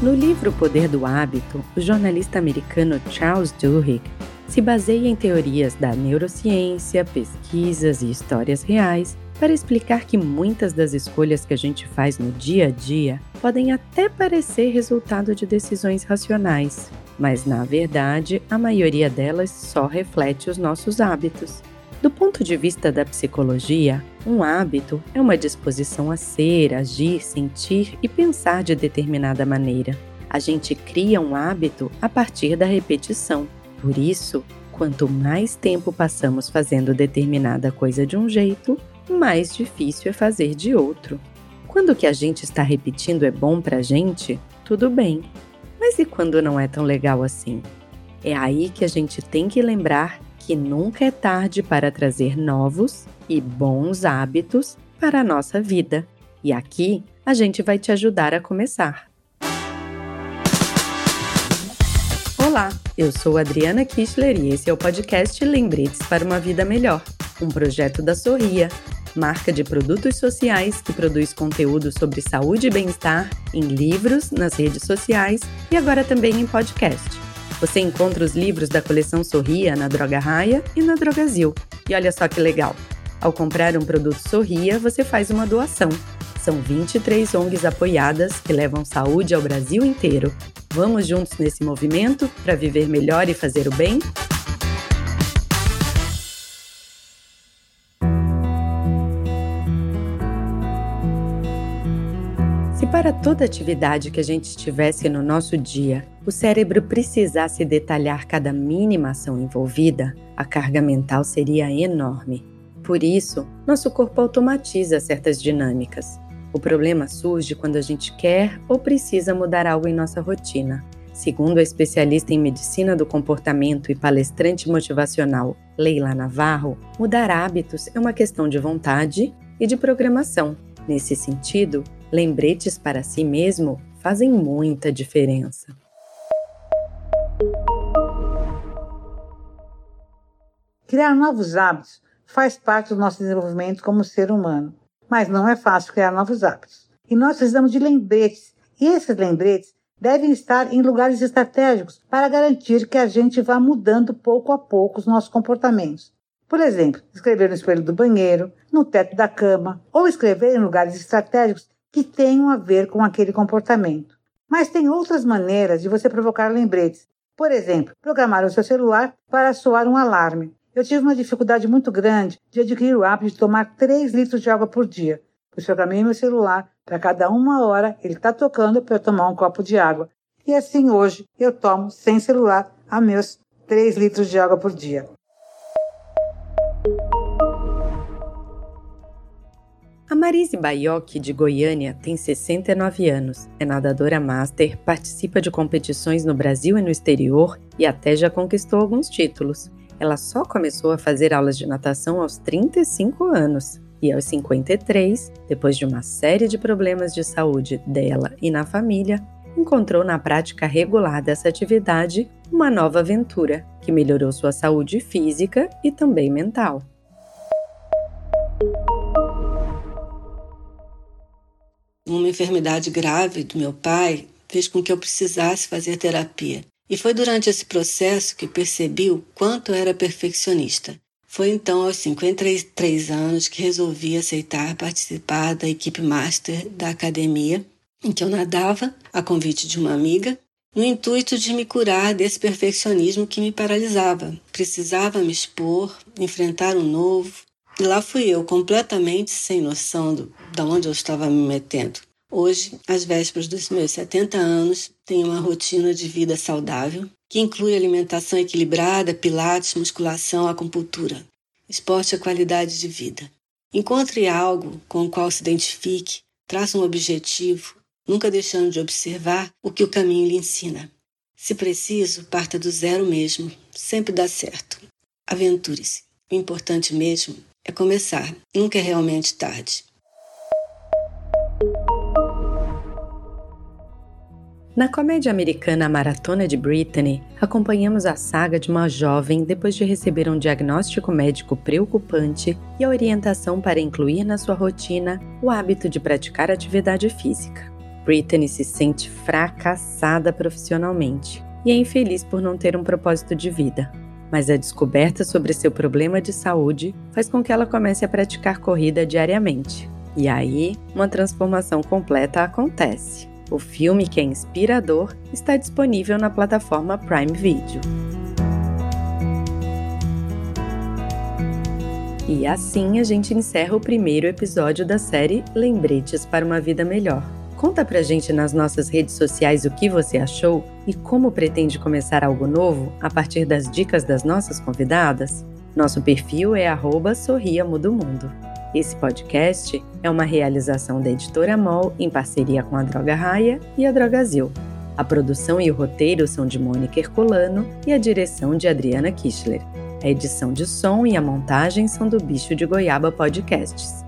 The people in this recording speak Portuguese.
No livro Poder do Hábito, o jornalista americano Charles Duhigg se baseia em teorias da neurociência, pesquisas e histórias reais para explicar que muitas das escolhas que a gente faz no dia a dia podem até parecer resultado de decisões racionais, mas na verdade a maioria delas só reflete os nossos hábitos. Do ponto de vista da psicologia, um hábito é uma disposição a ser, agir, sentir e pensar de determinada maneira. A gente cria um hábito a partir da repetição. Por isso, quanto mais tempo passamos fazendo determinada coisa de um jeito, mais difícil é fazer de outro. Quando o que a gente está repetindo é bom para a gente, tudo bem. Mas e quando não é tão legal assim? É aí que a gente tem que lembrar que nunca é tarde para trazer novos e bons hábitos para a nossa vida. E aqui a gente vai te ajudar a começar. Olá, eu sou Adriana Kistler e esse é o podcast Lembretes para uma Vida Melhor, um projeto da Sorria, marca de produtos sociais que produz conteúdo sobre saúde e bem-estar em livros, nas redes sociais e agora também em podcast. Você encontra os livros da coleção Sorria na Droga Raia e na Drogazil. E olha só que legal! Ao comprar um produto Sorria, você faz uma doação. São 23 ONGs apoiadas que levam saúde ao Brasil inteiro. Vamos juntos nesse movimento para viver melhor e fazer o bem? Para toda atividade que a gente tivesse no nosso dia, o cérebro precisasse detalhar cada mínima ação envolvida, a carga mental seria enorme. Por isso, nosso corpo automatiza certas dinâmicas. O problema surge quando a gente quer ou precisa mudar algo em nossa rotina. Segundo a especialista em medicina do comportamento e palestrante motivacional Leila Navarro, mudar hábitos é uma questão de vontade e de programação. Nesse sentido, lembretes para si mesmo fazem muita diferença. Criar novos hábitos faz parte do nosso desenvolvimento como ser humano, mas não é fácil criar novos hábitos. E nós precisamos de lembretes, e esses lembretes devem estar em lugares estratégicos para garantir que a gente vá mudando pouco a pouco os nossos comportamentos. Por exemplo, escrever no espelho do banheiro, no teto da cama, ou escrever em lugares estratégicos que tenham a ver com aquele comportamento. Mas tem outras maneiras de você provocar lembretes. Por exemplo, programar o seu celular para soar um alarme. Eu tive uma dificuldade muito grande de adquirir o hábito de tomar 3 litros de água por dia, pois programei meu celular para cada uma hora ele está tocando para eu tomar um copo de água. E assim hoje eu tomo sem celular a meus 3 litros de água por dia. Marise Baiocchi, de Goiânia, tem 69 anos, é nadadora master, participa de competições no Brasil e no exterior e até já conquistou alguns títulos. Ela só começou a fazer aulas de natação aos 35 anos e aos 53, depois de uma série de problemas de saúde dela e na família, encontrou na prática regular dessa atividade uma nova aventura que melhorou sua saúde física e também mental. Uma enfermidade grave do meu pai fez com que eu precisasse fazer terapia. E foi durante esse processo que percebi o quanto era perfeccionista. Foi então, aos 53 anos, que resolvi aceitar participar da equipe master da academia, em que eu nadava, a convite de uma amiga, no intuito de me curar desse perfeccionismo que me paralisava. Precisava me expor, enfrentar o um novo, lá fui eu, completamente sem noção do, de onde eu estava me metendo. Hoje, às vésperas dos meus 70 anos, tenho uma rotina de vida saudável, que inclui alimentação equilibrada, pilates, musculação, acupuntura. Esporte é qualidade de vida. Encontre algo com o qual se identifique, traça um objetivo, nunca deixando de observar o que o caminho lhe ensina. Se preciso, parta do zero mesmo, sempre dá certo. Aventure-se. O importante mesmo é começar, nunca é realmente tarde. Na comédia americana Maratona de Brittany, acompanhamos a saga de uma jovem depois de receber um diagnóstico médico preocupante e a orientação para incluir na sua rotina o hábito de praticar atividade física. Brittany se sente fracassada profissionalmente e é infeliz por não ter um propósito de vida. Mas a descoberta sobre seu problema de saúde faz com que ela comece a praticar corrida diariamente. E aí, uma transformação completa acontece. O filme, que é inspirador, está disponível na plataforma Prime Video. E assim a gente encerra o primeiro episódio da série Lembretes para uma Vida Melhor. Conta pra gente nas nossas redes sociais o que você achou e como pretende começar algo novo a partir das dicas das nossas convidadas. Nosso perfil é Sorria Mudo Mundo. Esse podcast é uma realização da Editora MOL em parceria com a Droga Raia e a Drogazil. A produção e o roteiro são de Mônica Herculano e a direção de Adriana Kischler. A edição de som e a montagem são do Bicho de Goiaba Podcasts.